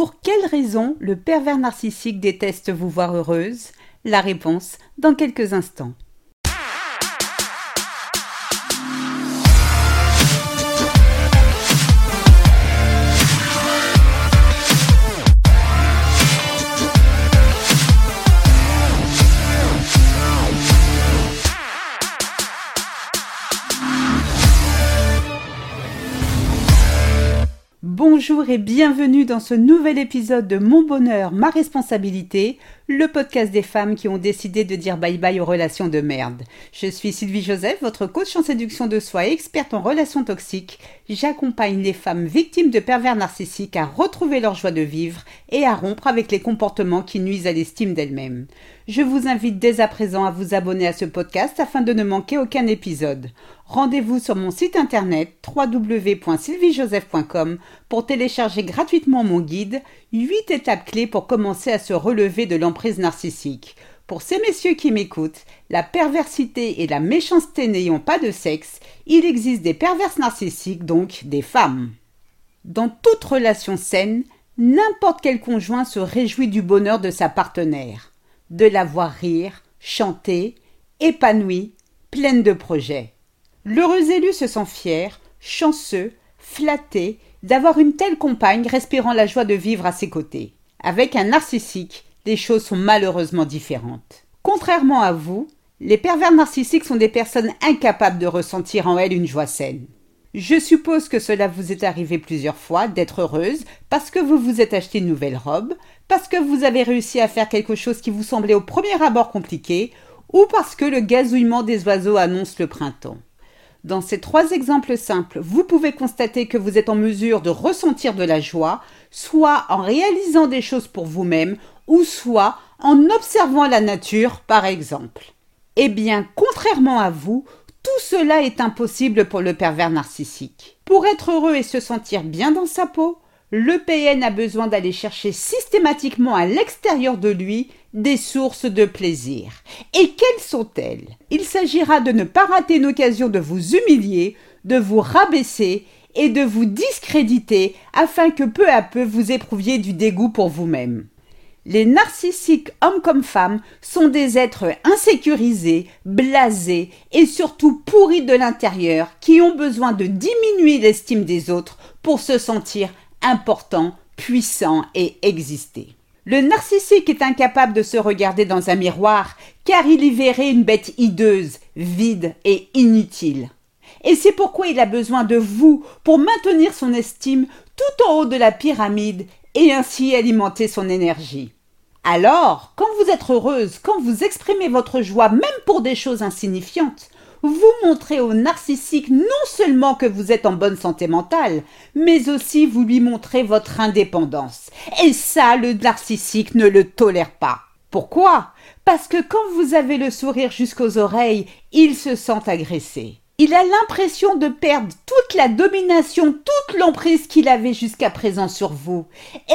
Pour quelle raison le pervers narcissique déteste vous voir heureuse? La réponse dans quelques instants. Bonjour et bienvenue dans ce nouvel épisode de Mon bonheur, ma responsabilité, le podcast des femmes qui ont décidé de dire bye bye aux relations de merde. Je suis Sylvie Joseph, votre coach en séduction de soi et experte en relations toxiques. J'accompagne les femmes victimes de pervers narcissiques à retrouver leur joie de vivre et à rompre avec les comportements qui nuisent à l'estime d'elles-mêmes. Je vous invite dès à présent à vous abonner à ce podcast afin de ne manquer aucun épisode. Rendez-vous sur mon site internet www.sylviejoseph.com pour télécharger gratuitement mon guide 8 étapes clés pour commencer à se relever de l'emprise narcissique. Pour ces messieurs qui m'écoutent, la perversité et la méchanceté n'ayant pas de sexe, il existe des perverses narcissiques, donc des femmes. Dans toute relation saine, n'importe quel conjoint se réjouit du bonheur de sa partenaire, de la voir rire, chanter, épanouie, pleine de projets. L'heureux élu se sent fier, chanceux, flatté d'avoir une telle compagne respirant la joie de vivre à ses côtés. Avec un narcissique, les choses sont malheureusement différentes. Contrairement à vous, les pervers narcissiques sont des personnes incapables de ressentir en elles une joie saine. Je suppose que cela vous est arrivé plusieurs fois d'être heureuse parce que vous vous êtes acheté une nouvelle robe, parce que vous avez réussi à faire quelque chose qui vous semblait au premier abord compliqué, ou parce que le gazouillement des oiseaux annonce le printemps. Dans ces trois exemples simples, vous pouvez constater que vous êtes en mesure de ressentir de la joie, soit en réalisant des choses pour vous-même, ou soit en observant la nature, par exemple. Eh bien, contrairement à vous, tout cela est impossible pour le pervers narcissique. Pour être heureux et se sentir bien dans sa peau, le PN a besoin d'aller chercher systématiquement à l'extérieur de lui des sources de plaisir. Et quelles sont-elles? Il s'agira de ne pas rater une occasion de vous humilier, de vous rabaisser et de vous discréditer afin que peu à peu vous éprouviez du dégoût pour vous-même. Les narcissiques, hommes comme femmes, sont des êtres insécurisés, blasés et surtout pourris de l'intérieur qui ont besoin de diminuer l'estime des autres pour se sentir important, puissant et exister. Le narcissique est incapable de se regarder dans un miroir car il y verrait une bête hideuse, vide et inutile. Et c'est pourquoi il a besoin de vous pour maintenir son estime tout en haut de la pyramide et ainsi alimenter son énergie. Alors, quand vous êtes heureuse, quand vous exprimez votre joie même pour des choses insignifiantes, vous montrez au narcissique non seulement que vous êtes en bonne santé mentale, mais aussi vous lui montrez votre indépendance. Et ça, le narcissique ne le tolère pas. Pourquoi? Parce que quand vous avez le sourire jusqu'aux oreilles, il se sent agressé. Il a l'impression de perdre toute la domination, toute l'emprise qu'il avait jusqu'à présent sur vous.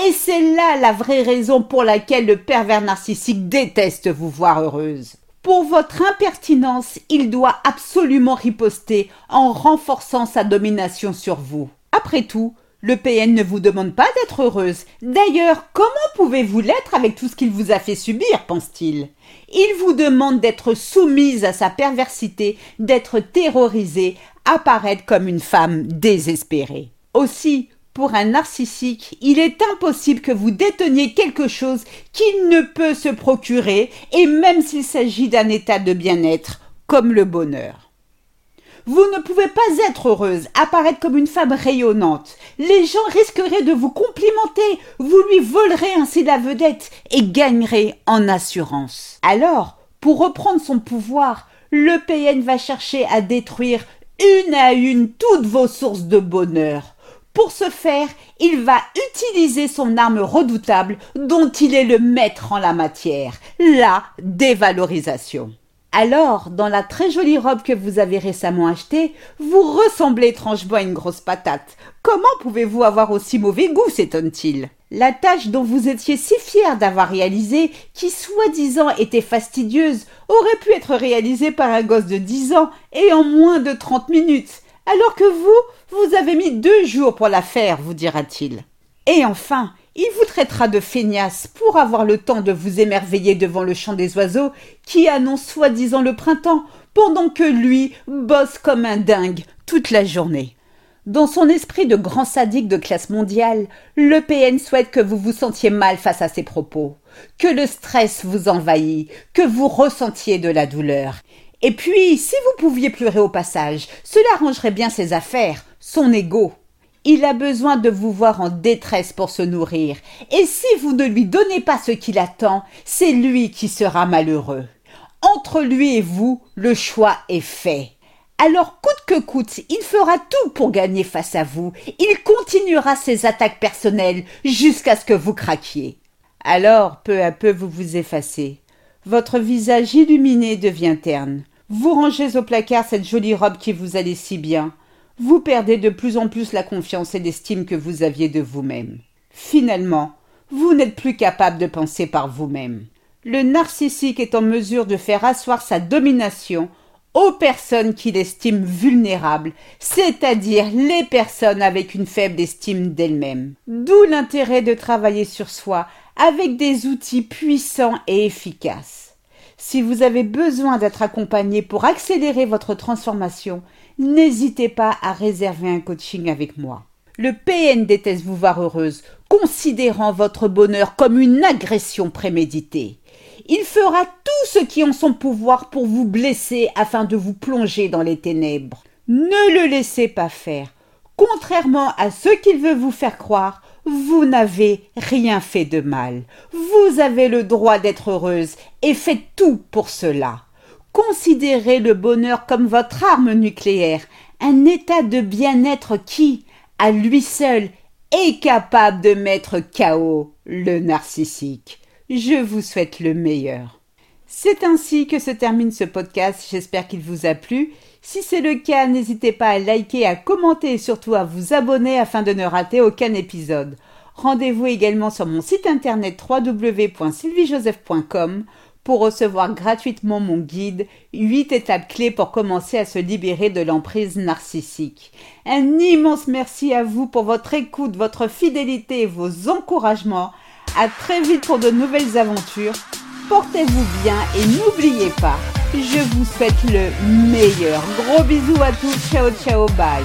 Et c'est là la vraie raison pour laquelle le pervers narcissique déteste vous voir heureuse. Pour votre impertinence, il doit absolument riposter en renforçant sa domination sur vous. Après tout, le PN ne vous demande pas d'être heureuse. D'ailleurs, comment pouvez-vous l'être avec tout ce qu'il vous a fait subir, pense-t-il? Il vous demande d'être soumise à sa perversité, d'être terrorisée, apparaître comme une femme désespérée. Aussi, pour un narcissique, il est impossible que vous déteniez quelque chose qu'il ne peut se procurer, et même s'il s'agit d'un état de bien-être, comme le bonheur. Vous ne pouvez pas être heureuse, apparaître comme une femme rayonnante. Les gens risqueraient de vous complimenter, vous lui volerez ainsi la vedette et gagnerez en assurance. Alors, pour reprendre son pouvoir, le PN va chercher à détruire une à une toutes vos sources de bonheur. Pour ce faire, il va utiliser son arme redoutable dont il est le maître en la matière, la dévalorisation. Alors, dans la très jolie robe que vous avez récemment achetée, vous ressemblez étrangement à une grosse patate. Comment pouvez-vous avoir aussi mauvais goût s'étonne-t-il? La tâche dont vous étiez si fier d'avoir réalisé, qui soi-disant était fastidieuse, aurait pu être réalisée par un gosse de dix ans et en moins de trente minutes alors que vous, vous avez mis deux jours pour la faire, vous dira-t-il. Et enfin, Il vous traitera de feignasse pour avoir le temps de vous émerveiller devant le chant des oiseaux qui annonce soi-disant le printemps, pendant que lui bosse comme un dingue toute la journée. Dans son esprit de grand sadique de classe mondiale, le PN souhaite que vous vous sentiez mal face à ses propos, que le stress vous envahit, que vous ressentiez de la douleur. Et puis, si vous pouviez pleurer au passage, cela arrangerait bien ses affaires, son ego. Il a besoin de vous voir en détresse pour se nourrir, et si vous ne lui donnez pas ce qu'il attend, c'est lui qui sera malheureux. Entre lui et vous, le choix est fait. Alors coûte que coûte, il fera tout pour gagner face à vous. Il continuera ses attaques personnelles jusqu'à ce que vous craquiez. Alors, peu à peu, vous vous effacez. Votre visage illuminé devient terne. Vous rangez au placard cette jolie robe qui vous allait si bien vous perdez de plus en plus la confiance et l'estime que vous aviez de vous-même. Finalement, vous n'êtes plus capable de penser par vous-même. Le narcissique est en mesure de faire asseoir sa domination aux personnes qu'il estime vulnérables, c'est-à-dire les personnes avec une faible estime d'elles-mêmes. D'où l'intérêt de travailler sur soi avec des outils puissants et efficaces. Si vous avez besoin d'être accompagné pour accélérer votre transformation, n'hésitez pas à réserver un coaching avec moi. Le PN déteste vous voir heureuse, considérant votre bonheur comme une agression préméditée. Il fera tout ce qui en son pouvoir pour vous blesser afin de vous plonger dans les ténèbres. Ne le laissez pas faire. Contrairement à ce qu'il veut vous faire croire, vous n'avez rien fait de mal. Vous avez le droit d'être heureuse et faites tout pour cela. Considérez le bonheur comme votre arme nucléaire, un état de bien-être qui, à lui seul, est capable de mettre KO le narcissique. Je vous souhaite le meilleur. C'est ainsi que se termine ce podcast. J'espère qu'il vous a plu. Si c'est le cas, n'hésitez pas à liker, à commenter et surtout à vous abonner afin de ne rater aucun épisode. Rendez-vous également sur mon site internet www.sylviejoseph.com pour recevoir gratuitement mon guide 8 étapes clés pour commencer à se libérer de l'emprise narcissique. Un immense merci à vous pour votre écoute, votre fidélité et vos encouragements. À très vite pour de nouvelles aventures. Portez-vous bien et n'oubliez pas, je vous souhaite le meilleur. Gros bisous à tous. Ciao ciao bye.